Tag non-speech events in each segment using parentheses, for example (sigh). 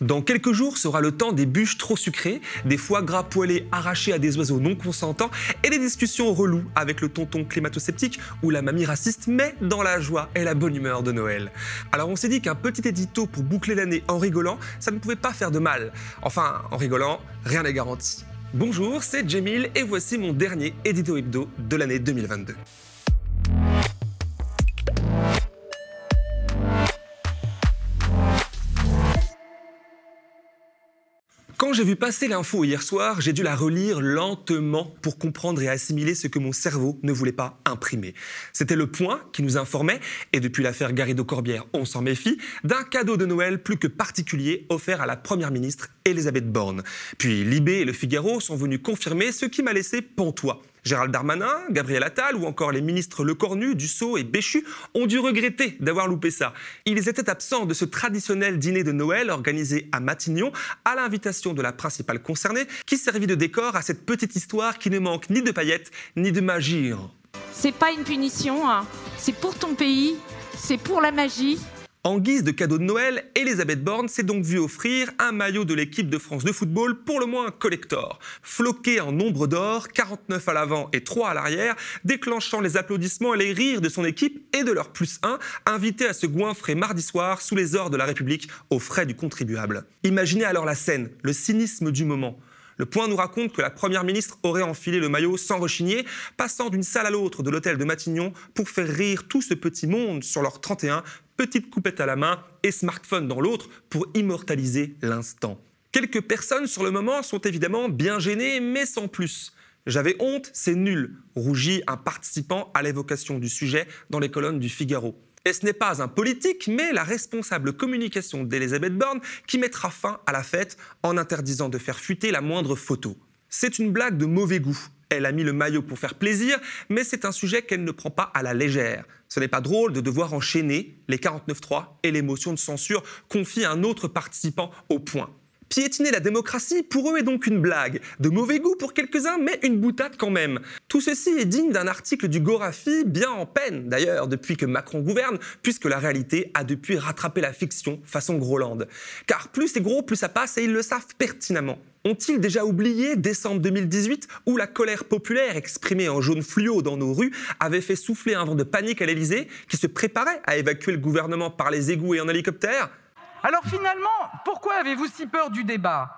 Dans quelques jours sera le temps des bûches trop sucrées, des foie gras poêlés arrachés à des oiseaux non consentants et des discussions reloues avec le tonton climato-sceptique ou la mamie raciste, mais dans la joie et la bonne humeur de Noël. Alors on s'est dit qu'un petit édito pour boucler l'année en rigolant, ça ne pouvait pas faire de mal. Enfin, en rigolant, rien n'est garanti. Bonjour, c'est Jamil et voici mon dernier édito hebdo de l'année 2022. J'ai vu passer l'info hier soir, j'ai dû la relire lentement pour comprendre et assimiler ce que mon cerveau ne voulait pas imprimer. C'était le point qui nous informait, et depuis l'affaire Garrido-Corbière, on s'en méfie, d'un cadeau de Noël plus que particulier offert à la Première ministre Elisabeth Borne. Puis Libé et Le Figaro sont venus confirmer ce qui m'a laissé pantois. Gérald Darmanin, Gabriel Attal ou encore les ministres Lecornu, Dussault et Béchu ont dû regretter d'avoir loupé ça. Ils étaient absents de ce traditionnel dîner de Noël organisé à Matignon à l'invitation de la principale concernée qui servit de décor à cette petite histoire qui ne manque ni de paillettes ni de magie. C'est pas une punition, hein. c'est pour ton pays, c'est pour la magie, en guise de cadeau de Noël, Elisabeth Borne s'est donc vue offrir un maillot de l'équipe de France de football pour le moins collector. Floqué en nombre d'or, 49 à l'avant et 3 à l'arrière, déclenchant les applaudissements et les rires de son équipe et de leur plus 1, invité à se goinfrer mardi soir sous les ors de la République aux frais du contribuable. Imaginez alors la scène, le cynisme du moment. Le point nous raconte que la Première ministre aurait enfilé le maillot sans rechigner, passant d'une salle à l'autre de l'hôtel de Matignon pour faire rire tout ce petit monde sur leur 31, petite coupette à la main et smartphone dans l'autre pour immortaliser l'instant. Quelques personnes sur le moment sont évidemment bien gênées, mais sans plus. J'avais honte, c'est nul, rougit un participant à l'évocation du sujet dans les colonnes du Figaro. Et ce n'est pas un politique, mais la responsable communication d'Elisabeth Borne qui mettra fin à la fête en interdisant de faire fuiter la moindre photo. C'est une blague de mauvais goût. Elle a mis le maillot pour faire plaisir, mais c'est un sujet qu'elle ne prend pas à la légère. Ce n'est pas drôle de devoir enchaîner les 49.3 et l'émotion de censure confie un autre participant au point. Piétiner la démocratie, pour eux, est donc une blague. De mauvais goût pour quelques-uns, mais une boutade quand même. Tout ceci est digne d'un article du Gorafi, bien en peine d'ailleurs depuis que Macron gouverne, puisque la réalité a depuis rattrapé la fiction façon Groland. Car plus c'est gros, plus ça passe et ils le savent pertinemment. Ont-ils déjà oublié décembre 2018 où la colère populaire exprimée en jaune fluo dans nos rues avait fait souffler un vent de panique à l'Elysée qui se préparait à évacuer le gouvernement par les égouts et en hélicoptère? Alors finalement, pourquoi avez-vous si peur du débat?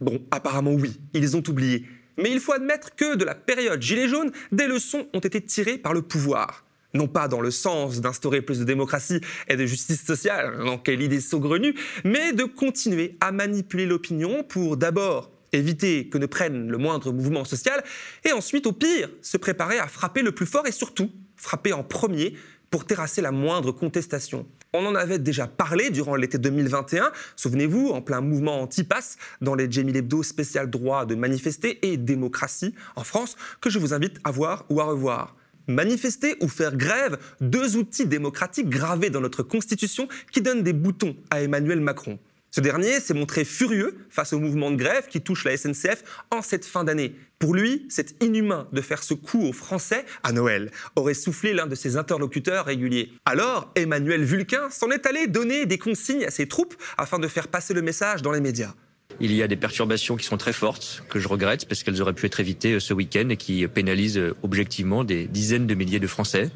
Bon, apparemment oui, ils ont oublié. Mais il faut admettre que de la période Gilets jaunes, des leçons ont été tirées par le pouvoir. Non pas dans le sens d'instaurer plus de démocratie et de justice sociale, dans quelle idée saugrenue, mais de continuer à manipuler l'opinion pour d'abord éviter que ne prenne le moindre mouvement social, et ensuite, au pire, se préparer à frapper le plus fort et surtout frapper en premier pour terrasser la moindre contestation. On en avait déjà parlé durant l'été 2021, souvenez-vous, en plein mouvement anti-pass dans les Jamie Hebdo spécial droit de manifester et démocratie en France, que je vous invite à voir ou à revoir. Manifester ou faire grève, deux outils démocratiques gravés dans notre Constitution qui donnent des boutons à Emmanuel Macron. Ce dernier s'est montré furieux face au mouvement de grève qui touche la SNCF en cette fin d'année. Pour lui, c'est inhumain de faire ce coup aux Français à Noël, aurait soufflé l'un de ses interlocuteurs réguliers. Alors, Emmanuel Vulcain s'en est allé donner des consignes à ses troupes afin de faire passer le message dans les médias. Il y a des perturbations qui sont très fortes, que je regrette, parce qu'elles auraient pu être évitées euh, ce week-end et qui pénalisent euh, objectivement des dizaines de milliers de Français.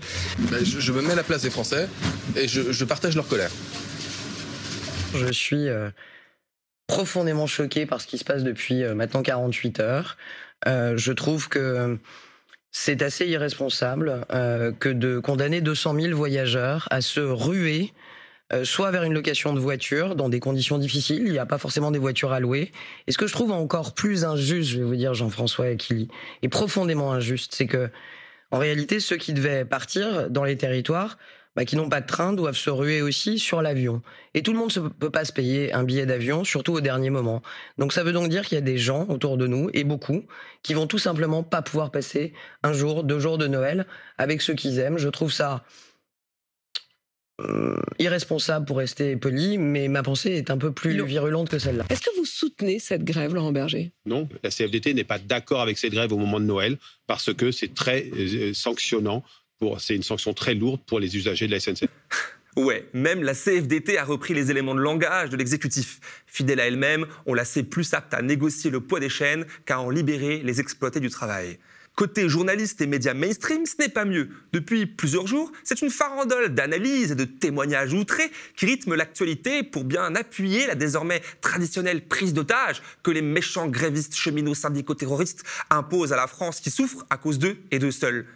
Ben, je, me mets à la place des Français et je partage leur colère. Je suis euh, profondément choqué par ce qui se passe depuis euh, maintenant 48 heures. Euh, je trouve que c'est assez irresponsable que de condamner 200 000 voyageurs à se ruer soit vers une location de voiture dans des conditions difficiles, il n'y a pas forcément des voitures à louer. Et ce que je trouve encore plus injuste, je vais vous dire Jean-François et qui est profondément injuste, c'est que en réalité ceux qui devaient partir dans les territoires bah, qui n'ont pas de train doivent se ruer aussi sur l'avion. Et tout le monde ne peut pas se payer un billet d'avion, surtout au dernier moment. Donc ça veut donc dire qu'il y a des gens autour de nous, et beaucoup, qui vont tout simplement pas pouvoir passer un jour, deux jours de Noël avec ceux qu'ils aiment. Je trouve ça euh, irresponsable pour rester poli, mais ma pensée est un peu plus virulente que celle-là. Est-ce que vous soutenez cette grève, Laurent Berger? Non, la CFDT n'est pas d'accord avec cette grève au moment de Noël parce que c'est très euh, sanctionnant C'est une sanction très lourde pour les usagers de la SNCF. (laughs) Ouais, même la CFDT a repris les éléments de langage de l'exécutif. Fidèle à elle-même, on la sait plus apte à négocier le poids des chaînes qu'à en libérer les exploités du travail. Côté journalistes et médias mainstream, ce n'est pas mieux. Depuis plusieurs jours, c'est une farandole d'analyses et de témoignages outrés qui rythme l'actualité pour bien appuyer la désormais traditionnelle prise d'otage que les méchants grévistes cheminots syndicaux terroristes imposent à la France qui souffre à cause d'eux et d'eux seuls.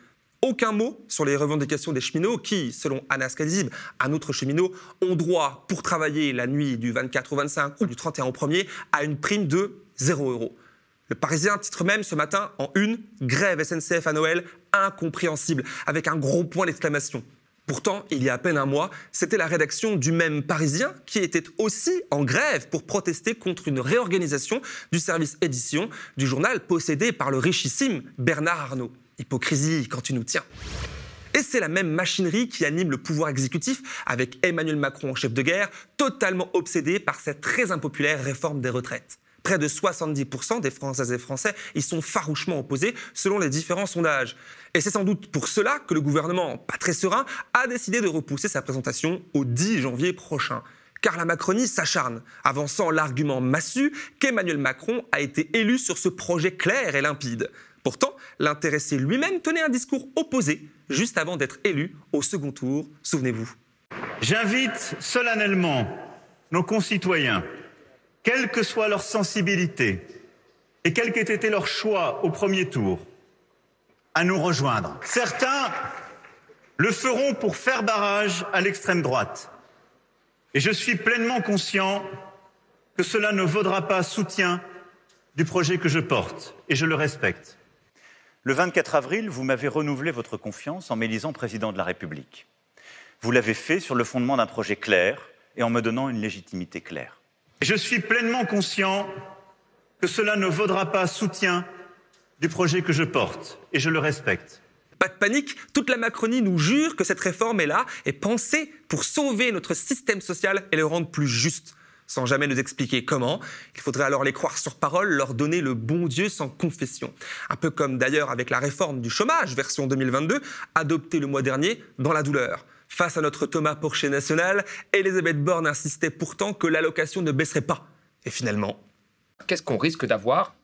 Aucun mot sur les revendications des cheminots qui, selon Anas Kazib, un autre cheminot, ont droit pour travailler la nuit du 24 au 25 ou du 31 au 1er à une prime de 0 euros. Le Parisien titre même ce matin en une Grève SNCF à Noël incompréhensible, avec un gros point d'exclamation. Pourtant, il y a à peine un mois, c'était la rédaction du même Parisien qui était aussi en grève pour protester contre une réorganisation du service édition du journal possédé par le richissime Bernard Arnault. Hypocrisie quand tu nous tiens. Et c'est la même machinerie qui anime le pouvoir exécutif avec Emmanuel Macron en chef de guerre, totalement obsédé par cette très impopulaire réforme des retraites. Près de 70% des Françaises et Français y sont farouchement opposés selon les différents sondages. Et c'est sans doute pour cela que le gouvernement, pas très serein, a décidé de repousser sa présentation au 10 janvier prochain. Car la Macronie s'acharne, avançant l'argument massu qu'Emmanuel Macron a été élu sur ce projet clair et limpide. Pourtant, l'intéressé lui-même tenait un discours opposé juste avant d'être élu au second tour, souvenez-vous. J'invite solennellement nos concitoyens, quelle que soit leur sensibilité et quel qu'ait été leur choix au premier tour, à nous rejoindre. Certains le feront pour faire barrage à l'extrême droite. Et je suis pleinement conscient que cela ne vaudra pas soutien du projet que je porte, et je le respecte. Le 24 avril, vous m'avez renouvelé votre confiance en m'élisant président de la République. Vous l'avez fait sur le fondement d'un projet clair et en me donnant une légitimité claire. Je suis pleinement conscient que cela ne vaudra pas soutien du projet que je porte et je le respecte. Pas de panique, toute la Macronie nous jure que cette réforme est là et pensée pour sauver notre système social et le rendre plus juste sans jamais nous expliquer comment. Il faudrait alors les croire sur parole, leur donner le bon Dieu sans confession. Un peu comme d'ailleurs avec la réforme du chômage, version 2022, adoptée le mois dernier dans la douleur. Face à notre Thomas Porcher national, Elisabeth Borne insistait pourtant que l'allocation ne baisserait pas. Et finalement. Qu'est-ce qu'on risque d'avoir?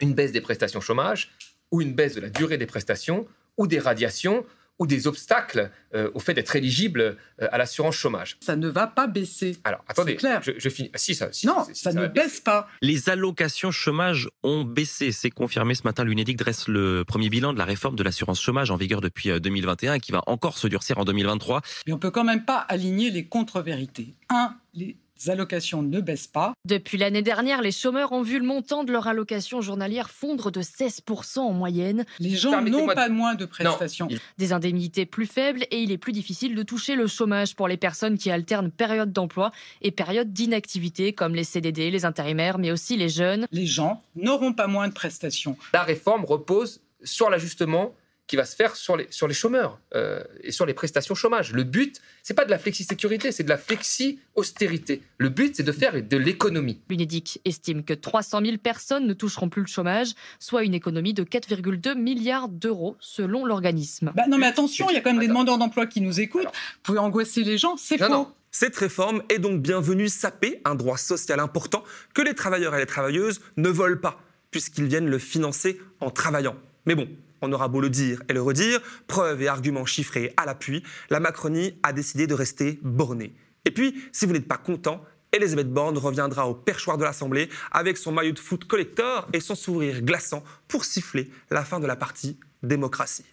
Une baisse des prestations chômage, ou une baisse de la durée des prestations, ou des radiations, ou des obstacles euh, au fait d'être éligible euh, à l'assurance chômage. Ça ne va pas baisser. Alors, attendez, clair. Je, finis. Ah, si, ça, non, ça, ne baisse pas. Les allocations chômage ont baissé. C'est confirmé ce matin. L'UNEDIC dresse le premier bilan de la réforme de l'assurance chômage en vigueur depuis 2021 euh, et qui va encore se durcir en 2023. Mais on peut quand même pas aligner les contre-vérités. Un, les allocations ne baissent pas. Depuis l'année dernière, les chômeurs ont vu le montant de leur allocation journalière fondre de 16% en moyenne. Les gens n'ont pas moins de prestations. Des indemnités plus faibles et il est plus difficile de toucher le chômage pour les personnes qui alternent période d'emploi et période d'inactivité, comme les CDD, les intérimaires, mais aussi les jeunes. Les gens n'auront pas moins de prestations. La réforme repose sur l'ajustement qui va se faire sur les, sur les chômeurs euh, et sur les prestations chômage. Le but, c'est pas de la flexi-sécurité, c'est de la flexi-austérité. Le but, c'est de faire de l'économie. L'UNEDIC estime que 300 000 personnes ne toucheront plus le chômage, soit une économie de 4,2 milliards d'euros selon l'organisme. Bah non mais attention, il y a quand même des demandeurs d'emploi qui nous écoutent. Vous pouvez angoisser les gens, c'est faux. Cette réforme est donc bienvenue saper un droit social important que les travailleurs et les travailleuses ne veulent pas, puisqu'ils viennent le financer en travaillant. Mais bon, on aura beau le dire et le redire, preuves et arguments chiffrés à l'appui, la Macronie a décidé de rester bornée. Et puis, si vous n'êtes pas content, Elisabeth Borne reviendra au perchoir de l'Assemblée avec son maillot de foot collector et son sourire glaçant pour siffler la fin de la partie démocratie.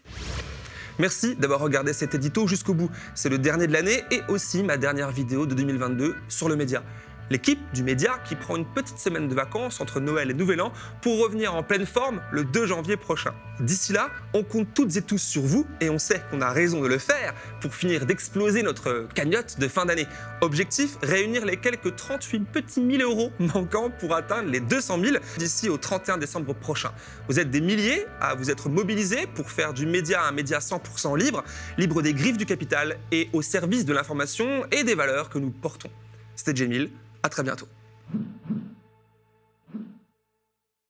Merci d'avoir regardé cet édito jusqu'au bout. C'est le dernier de l'année et aussi ma dernière vidéo de 2022 sur le média l'équipe du média qui prend une petite semaine de vacances entre Noël et Nouvel An pour revenir en pleine forme le 2 janvier prochain. D'ici là, on compte toutes et tous sur vous et on sait qu'on a raison de le faire pour finir d'exploser notre cagnotte de fin d'année. Objectif, réunir les quelques 38 petits 1000 euros manquants pour atteindre les 200 000 d'ici au 31 décembre prochain. Vous êtes des milliers à vous être mobilisés pour faire du média un média 100% libre, libre des griffes du capital et au service de l'information et des valeurs que nous portons. C'était Jamil, à très bientôt.